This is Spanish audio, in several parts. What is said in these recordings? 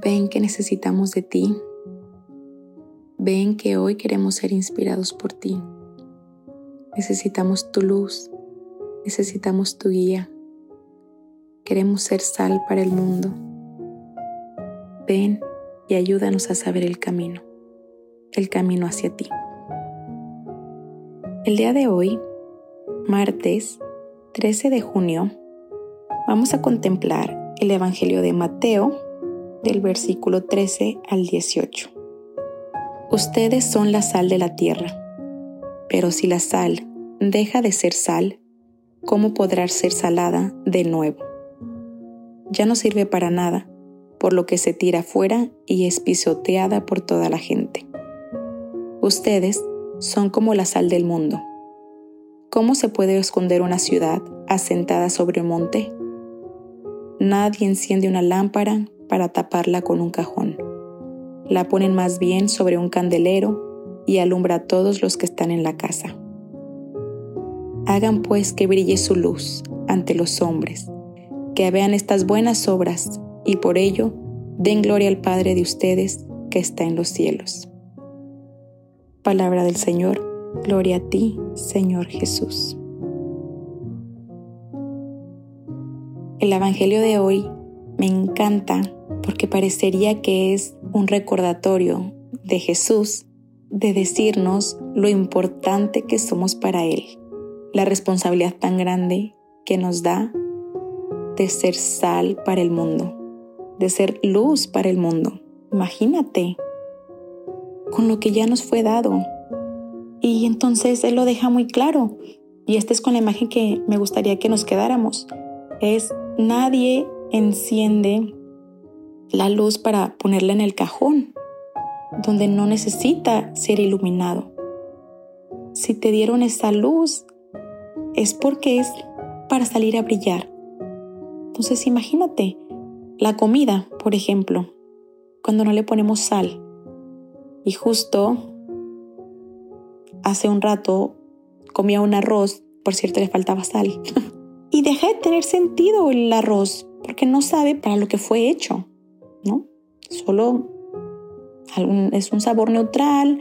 Ven que necesitamos de ti. Ven que hoy queremos ser inspirados por ti. Necesitamos tu luz. Necesitamos tu guía. Queremos ser sal para el mundo. Ven y ayúdanos a saber el camino, el camino hacia ti. El día de hoy, martes 13 de junio, vamos a contemplar el Evangelio de Mateo del versículo 13 al 18. Ustedes son la sal de la tierra, pero si la sal deja de ser sal, ¿cómo podrá ser salada de nuevo? Ya no sirve para nada, por lo que se tira fuera y es pisoteada por toda la gente. Ustedes son como la sal del mundo. ¿Cómo se puede esconder una ciudad asentada sobre un monte? Nadie enciende una lámpara para taparla con un cajón. La ponen más bien sobre un candelero y alumbra a todos los que están en la casa. Hagan pues que brille su luz ante los hombres, que vean estas buenas obras y por ello den gloria al Padre de ustedes que está en los cielos. Palabra del Señor, gloria a ti, Señor Jesús. El Evangelio de hoy me encanta porque parecería que es un recordatorio de Jesús de decirnos lo importante que somos para Él, la responsabilidad tan grande que nos da de ser sal para el mundo, de ser luz para el mundo. Imagínate con lo que ya nos fue dado. Y entonces Él lo deja muy claro. Y esta es con la imagen que me gustaría que nos quedáramos. Es nadie enciende la luz para ponerla en el cajón, donde no necesita ser iluminado. Si te dieron esa luz, es porque es para salir a brillar. Entonces imagínate la comida, por ejemplo, cuando no le ponemos sal. Y justo hace un rato comía un arroz, por cierto le faltaba sal. y deja de tener sentido el arroz porque no sabe para lo que fue hecho. ¿No? Solo es un sabor neutral,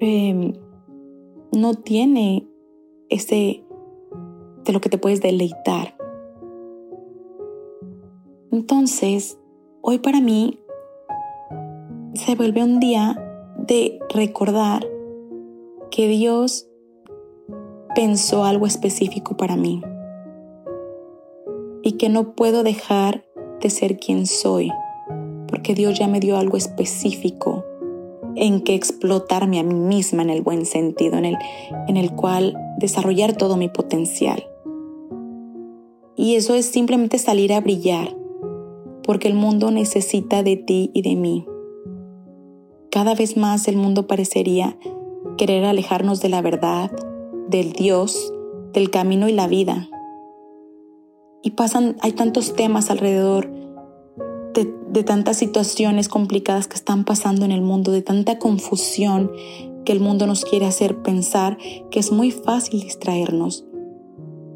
em, no tiene ese de lo que te puedes deleitar. Entonces, hoy para mí se vuelve un día de recordar que Dios pensó algo específico para mí y que no puedo dejar de ser quien soy porque Dios ya me dio algo específico en que explotarme a mí misma en el buen sentido, en el, en el cual desarrollar todo mi potencial. Y eso es simplemente salir a brillar, porque el mundo necesita de ti y de mí. Cada vez más el mundo parecería querer alejarnos de la verdad, del Dios, del camino y la vida. Y pasan, hay tantos temas alrededor de, tantas situaciones complicadas que están pasando en el mundo, de tanta confusión que el mundo nos quiere hacer pensar que es muy fácil distraernos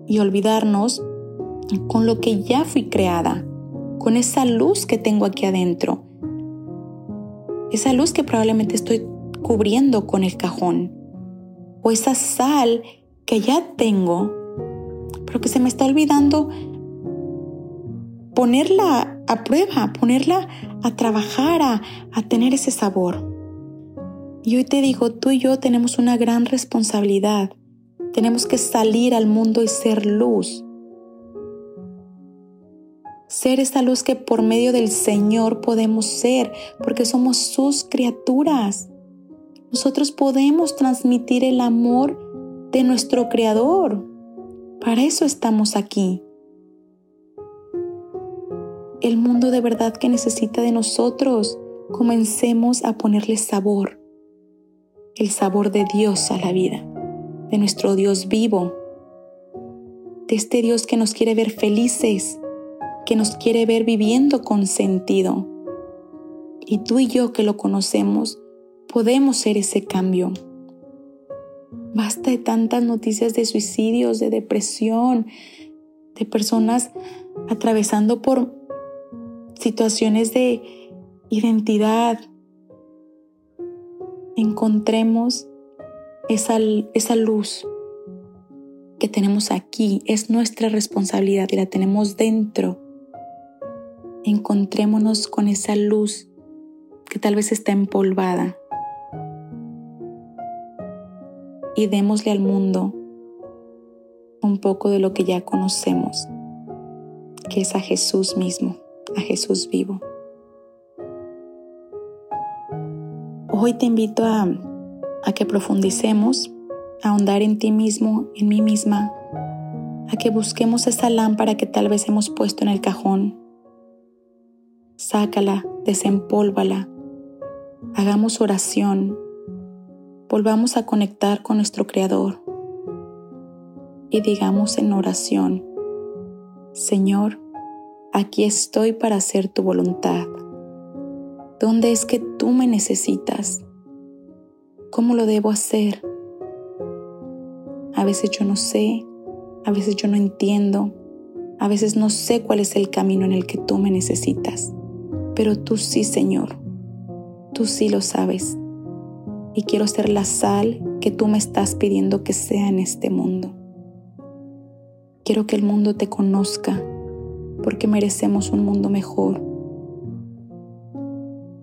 y olvidarnos con lo que ya fui creada, con esa luz que tengo aquí adentro, esa luz que probablemente estoy cubriendo con el cajón, o esa sal que ya tengo, pero que se me está olvidando ponerla a prueba, ponerla a trabajar, a, a tener ese sabor. Y hoy te digo, tú y yo tenemos una gran responsabilidad. Tenemos que salir al mundo y ser luz. Ser esa luz que por medio del Señor podemos ser, porque somos sus criaturas. Nosotros podemos transmitir el amor de nuestro Creador. Para eso estamos aquí el mundo de verdad que necesita de nosotros, comencemos a ponerle sabor, el sabor de Dios a la vida, de nuestro Dios vivo, de este Dios que nos quiere ver felices, que nos quiere ver viviendo con sentido. Y tú y yo que lo conocemos, podemos ser ese cambio. Basta de tantas noticias de suicidios, de depresión, de personas atravesando por situaciones de identidad. Encontremos esa, esa luz que tenemos aquí, es nuestra responsabilidad y la tenemos dentro. Encontrémonos con esa luz que tal vez está empolvada y démosle al mundo un poco de lo que ya conocemos, que es a Jesús mismo, a Jesús vivo. Hoy te invito a, que profundicemos, a ahondar en ti mismo, en mí misma, a que busquemos esa lámpara que tal vez hemos puesto en el cajón. Sácala, desempólvala, hagamos oración, volvamos a conectar con nuestro Creador y digamos en oración, Señor, aquí estoy para hacer tu voluntad. ¿Dónde es que tú me necesitas? ¿Cómo lo debo hacer? A veces yo no sé, a veces yo no entiendo, a veces no sé cuál es el camino en el que tú me necesitas, pero tú sí, Señor, tú sí lo sabes y quiero ser la sal que tú me estás pidiendo que sea en este mundo. Quiero que el mundo te conozca porque merecemos un mundo mejor.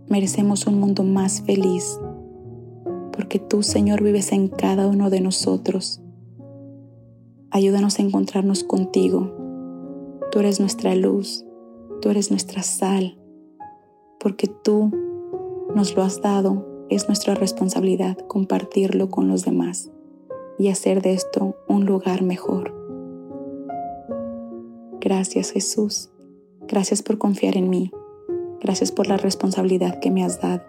Merecemos un mundo más feliz porque tú, Señor, vives en cada uno de nosotros. Ayúdanos a encontrarnos contigo. Tú eres nuestra luz, tú eres nuestra sal, porque tú nos lo has dado es nuestra responsabilidad compartirlo con los demás y hacer de esto un lugar mejor. Gracias Jesús. Gracias por confiar en mí. Gracias por la responsabilidad que me has dado.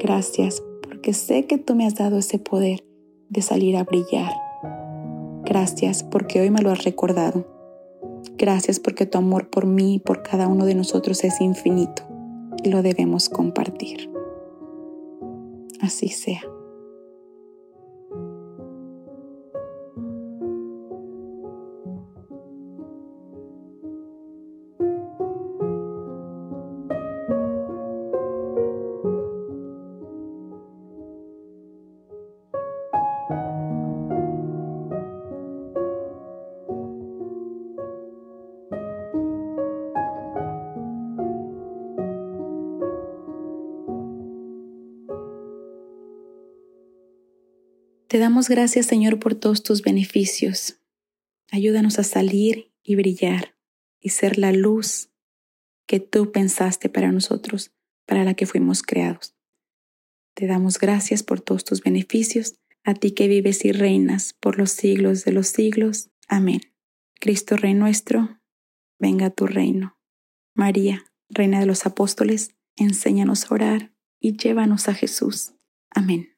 Gracias porque sé que tú me has dado ese poder de salir a brillar. Gracias porque hoy me lo has recordado. Gracias porque tu amor por mí y por cada uno de nosotros es infinito y lo debemos compartir así sea. Te damos gracias, Señor, por todos tus beneficios. Ayúdanos a salir y brillar y ser la luz que tú pensaste para nosotros, para la que fuimos creados. Te damos gracias por todos tus beneficios, a ti que vives y reinas por los siglos de los siglos. Amén. Cristo Rey nuestro, venga tu reino. María, Reina de los Apóstoles, enséñanos a orar y llévanos a Jesús. Amén.